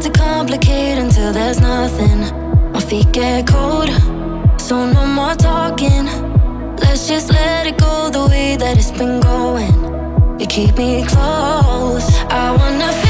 love to complicate until there's nothing. My feet get cold, so no more talking. Let's just let it go the way that it's been going. You keep me close. I wanna feel.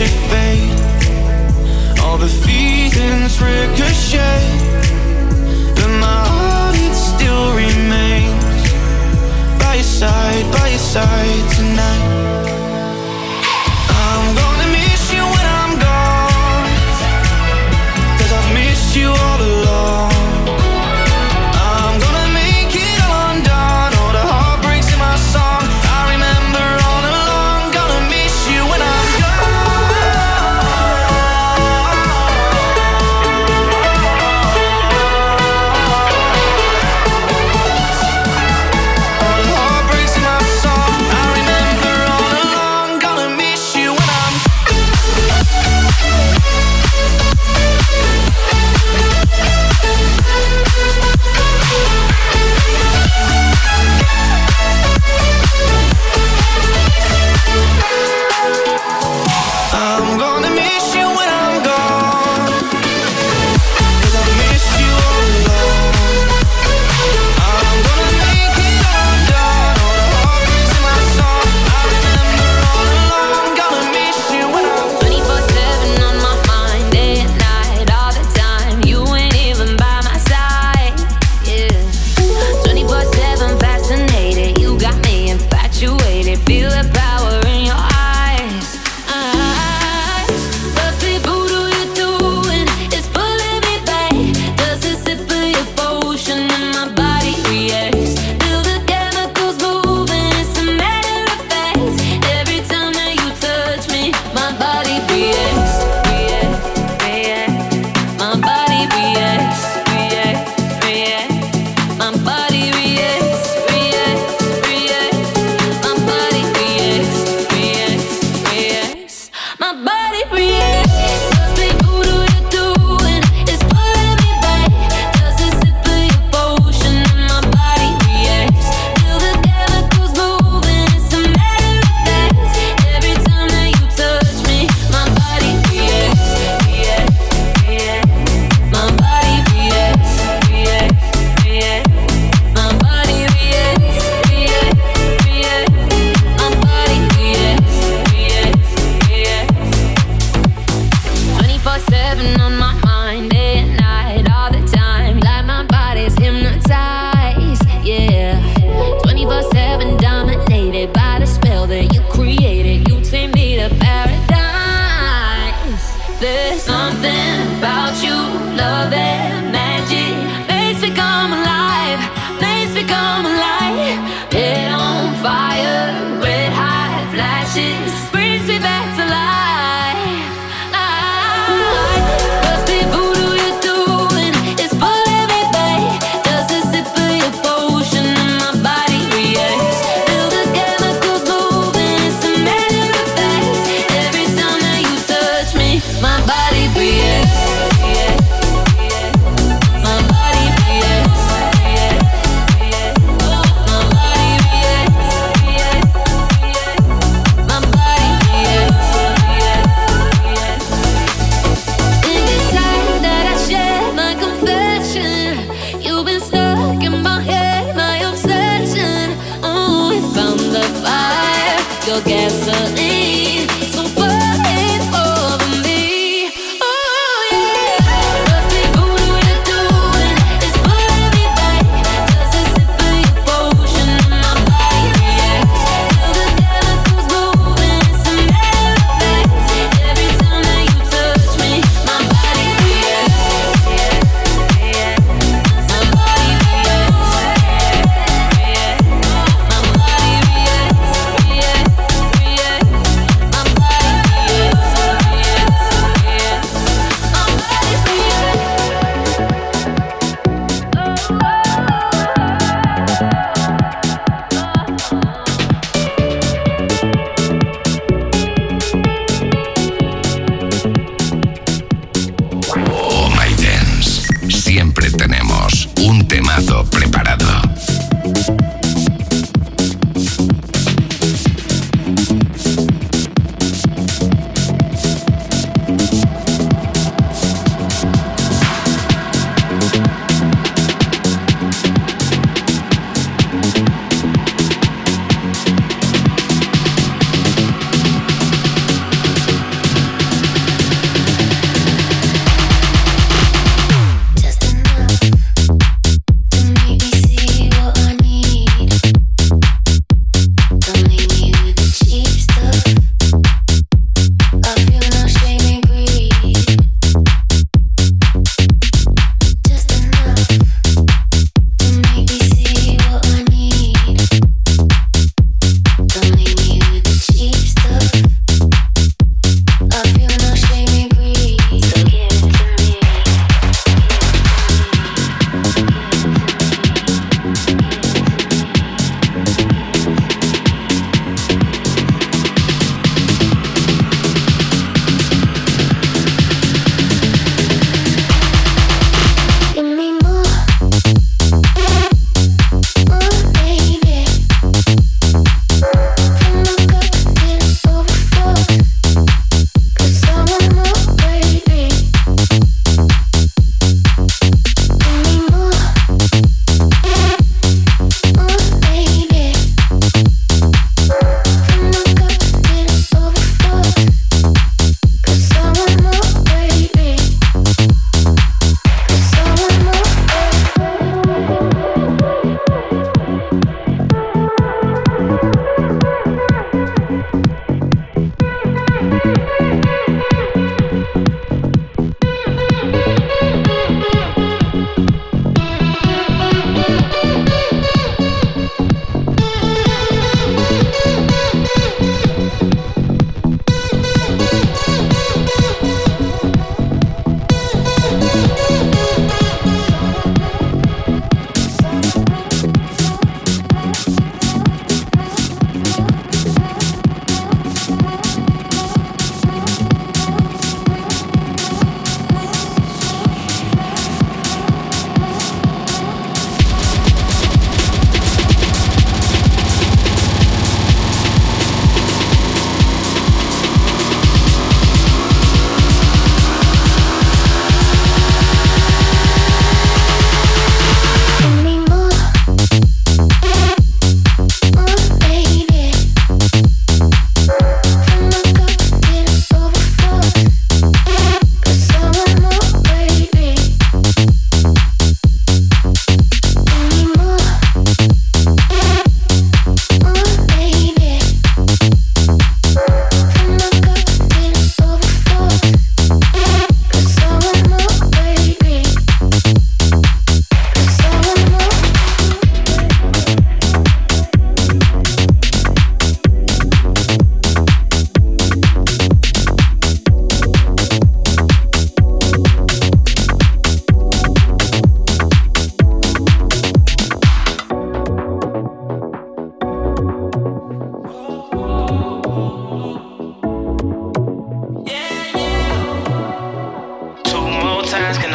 magic fade. All the feelings ricochet, but my heart it still remains by your side, by your side. Me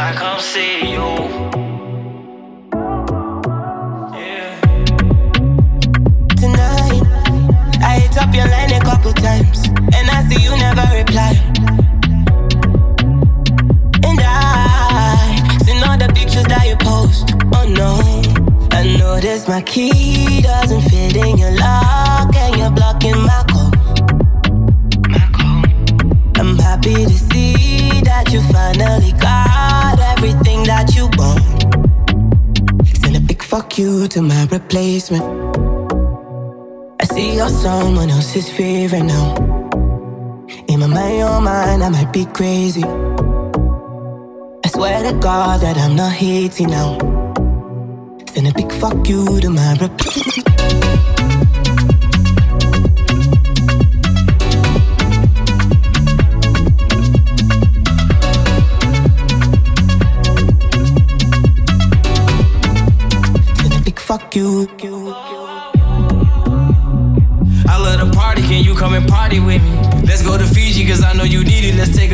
I come see you. your line a couple times, and I see you never reply. And I all the pictures that you post. Oh no, I my key doesn't fit in your lock, and you're blocking my call. My call. I'm happy to see that you finally got everything that you want. Send a big fuck you to my replacement. I see you're someone else's favorite now. In my mind, your mind, I might be crazy. I swear to God that I'm not hating now. Send a big fuck you to my replacement.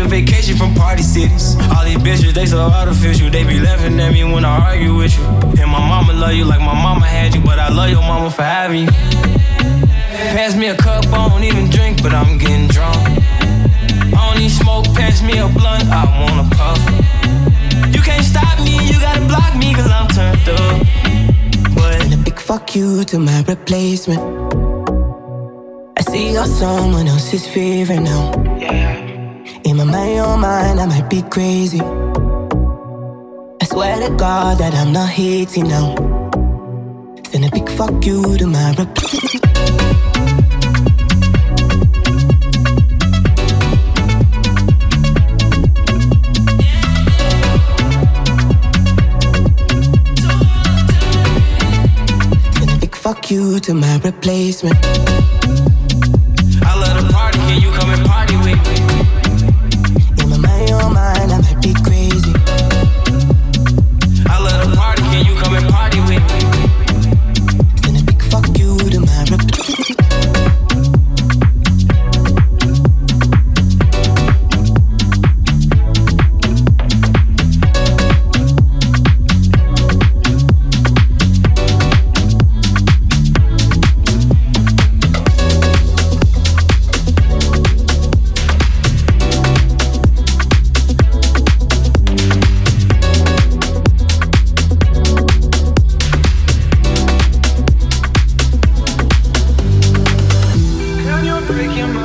A vacation from party cities. All these bitches, they so artificial. They be laughing at me when I argue with you. And my mama love you like my mama had you, but I love your mama for having you. Pass me a cup, I don't even drink, but I'm getting drunk. I don't need smoke, pass me a blunt, I wanna puff. You can't stop me, you gotta block me, cause I'm turned up. But Send a big fuck you to my replacement. I see you're someone else's favorite now. In my mind, mind, I might be crazy. I swear to God that I'm not hating now. Send a big fuck you to my fuck you to my replacement. Can?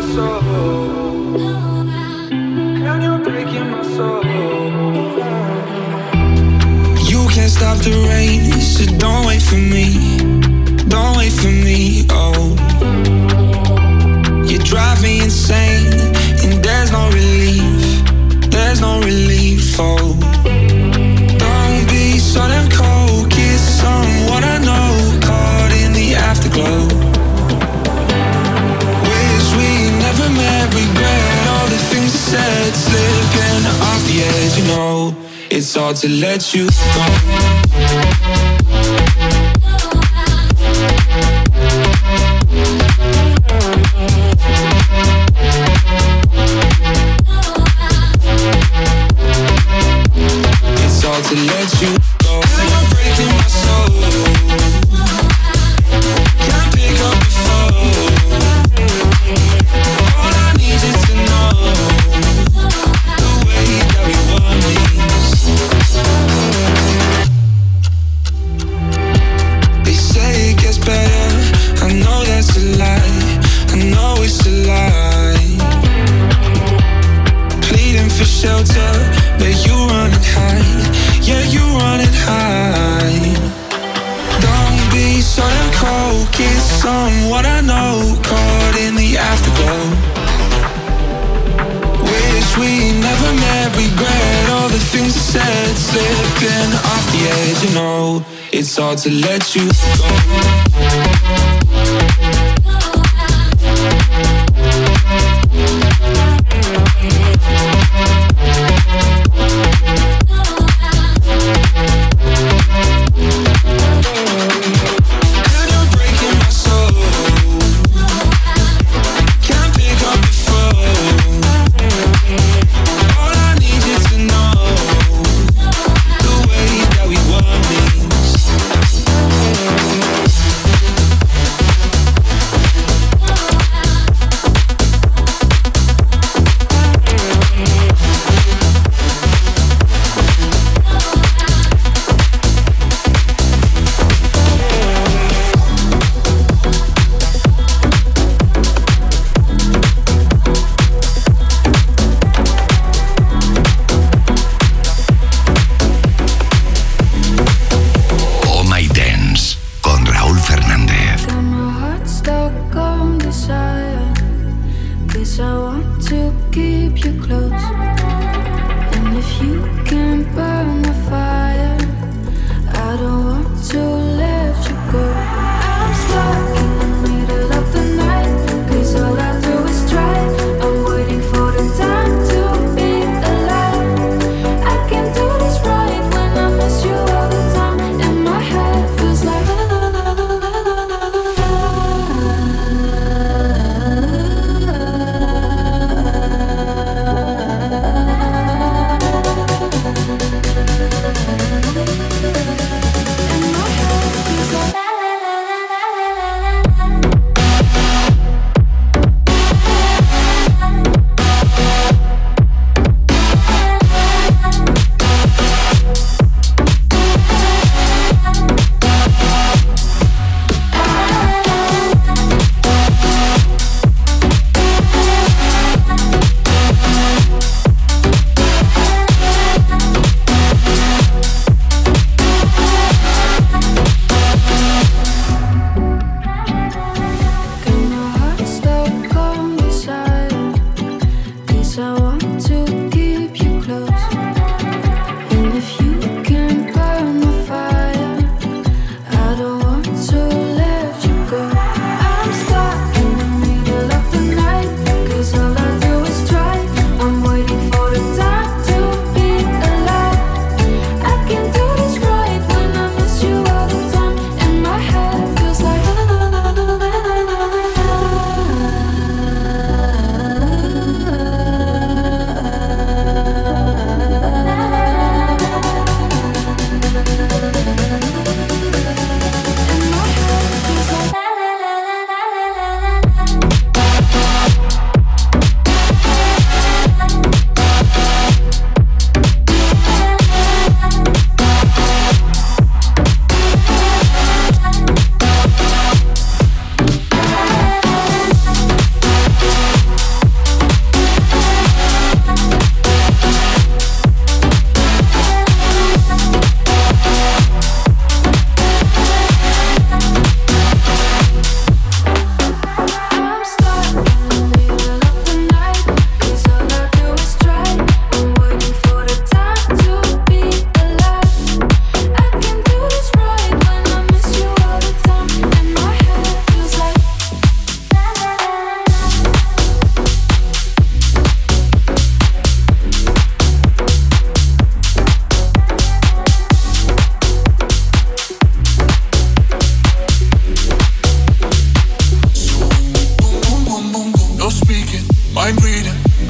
You can't stop the rain, so don't wait for me. Don't wait for me, oh. You drive me insane, and there's no relief. There's no relief, oh. It's hard to let you go. It's hard to let you cold. Get someone I know caught in the afterglow. Wish we never met. Regret all the things I said. Slipping off the edge, you know. It's hard to let you go.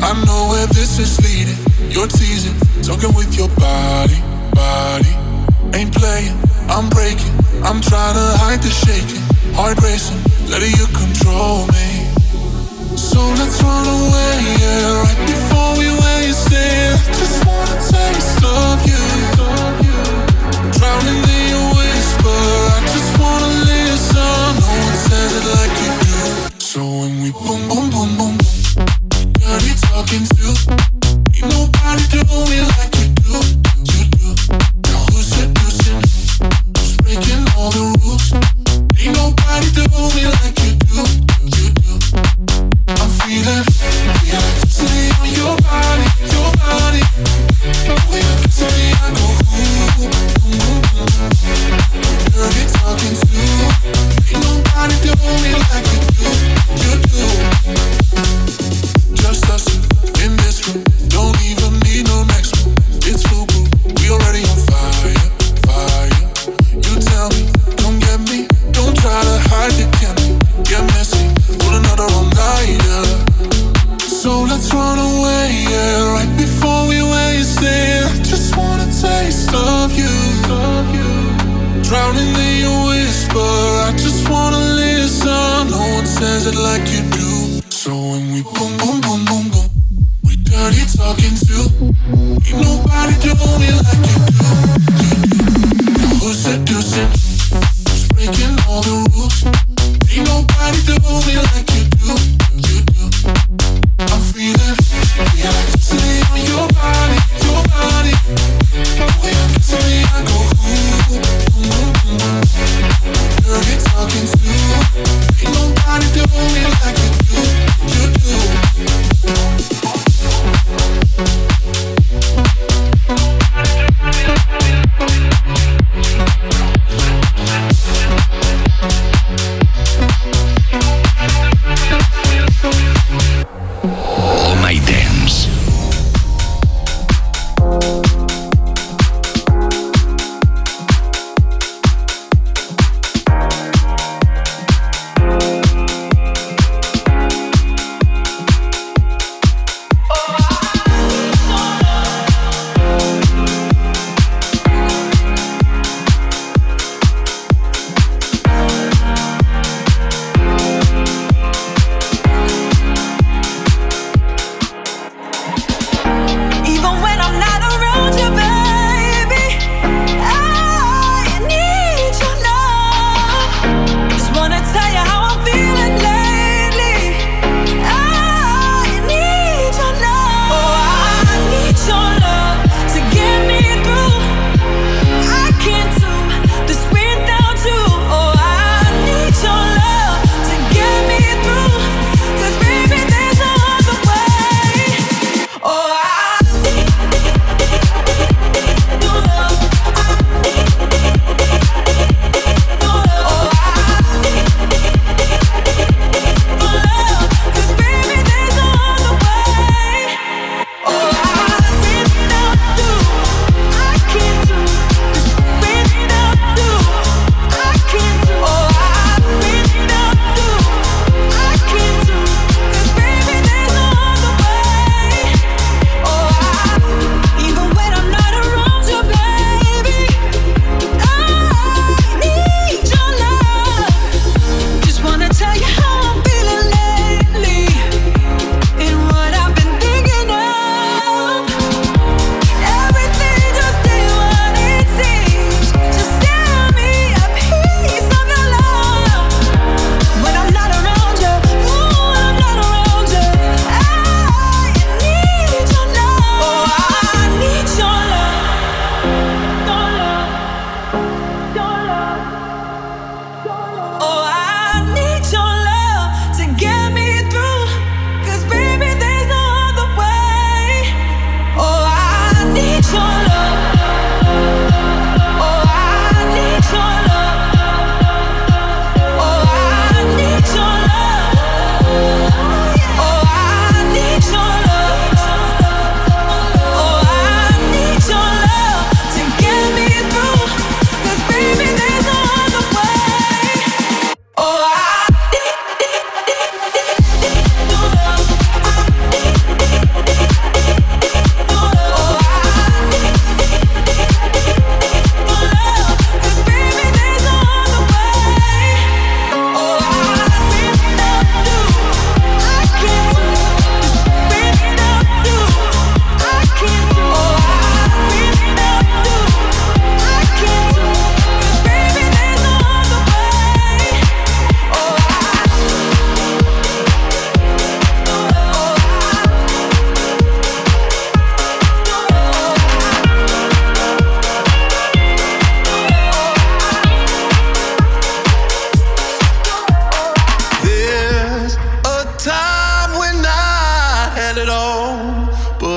I know where this is leading. You're teasing, talking with your body, body. Ain't playing, I'm breaking. I'm trying to hide the shaking. Heart racing, letting you control me. So let's run away, yeah. Right before we waste it. Just wanna taste of you. says it like you do. So when we boom.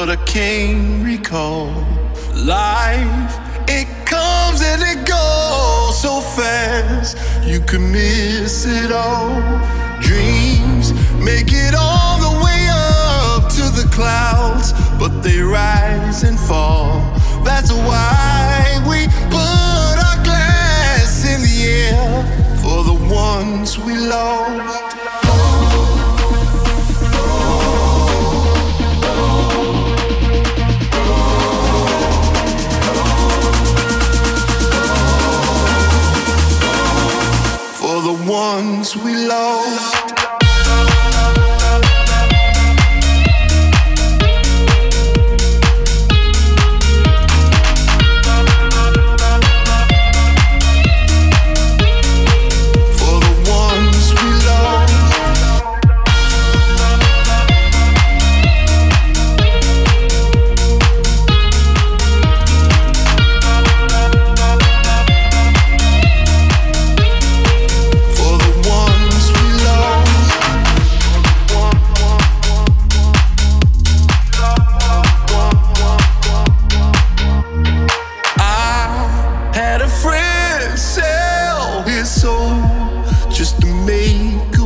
what a king recall. Life, it comes and it goes so fast, you can miss it all. Dreams make it all the way up to the clouds, but they rise and fall. That's why we put our glass in the air for the ones we lost. Ones we lost. To make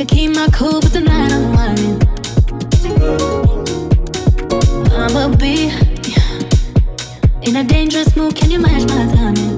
could keep my cool, but tonight I'm whining. I'ma be in a dangerous mood. Can you match my timing?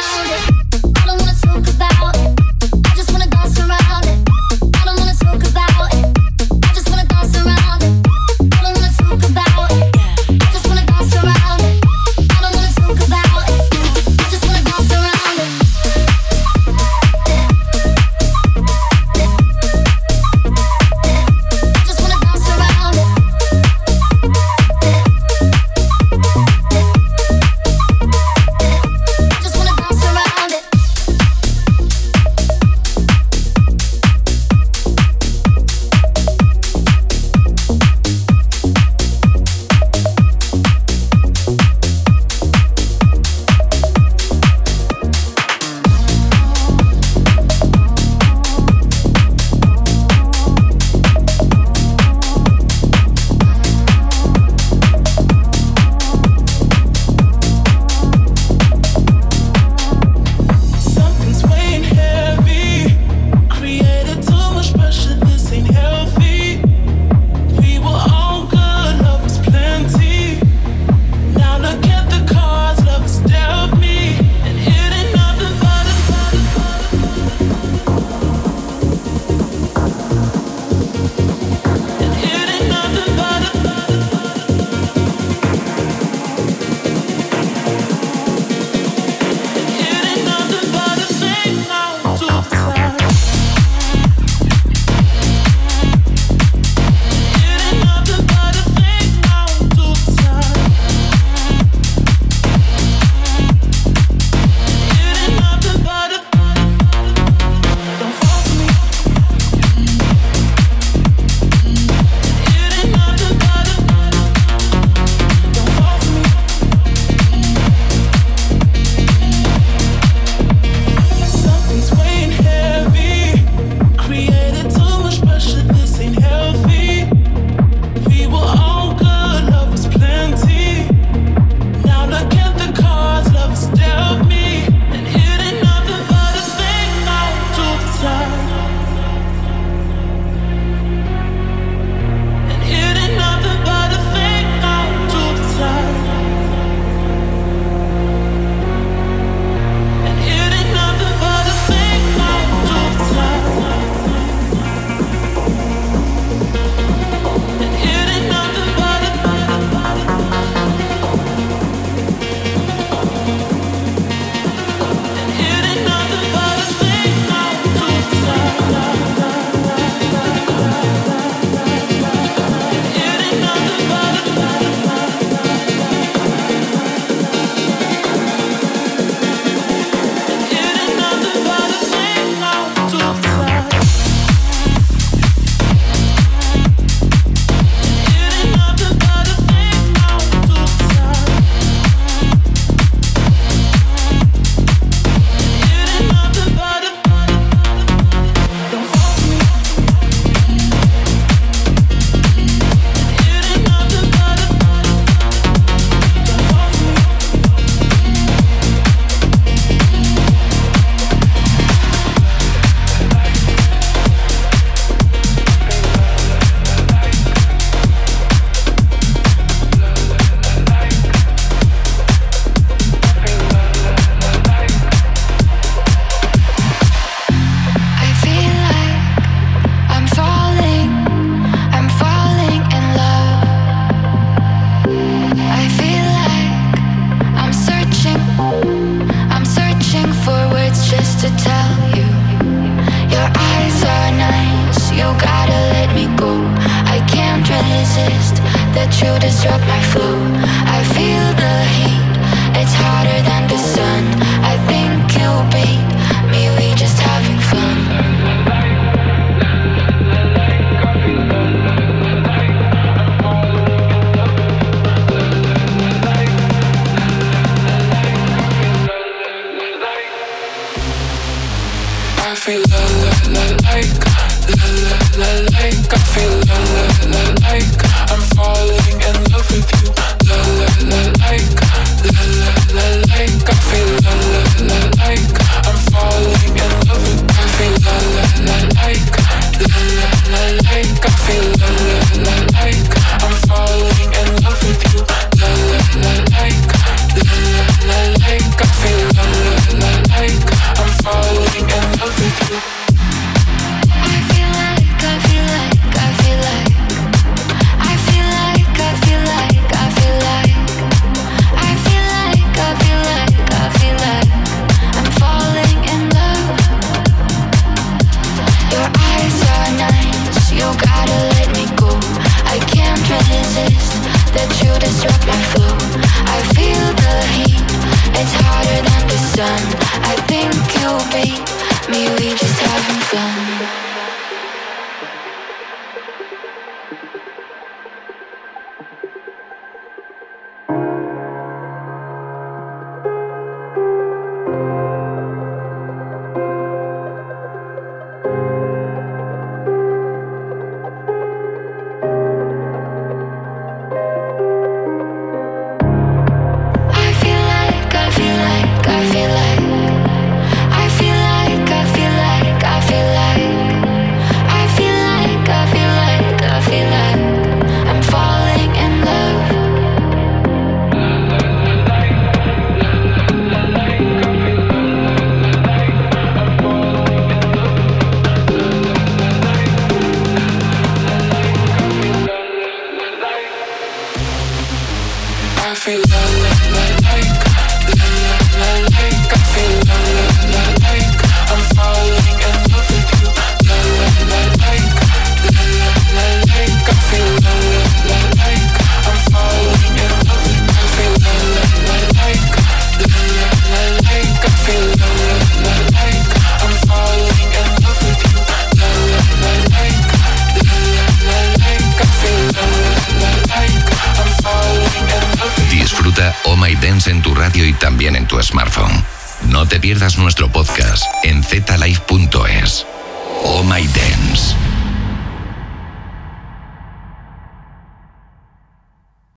around.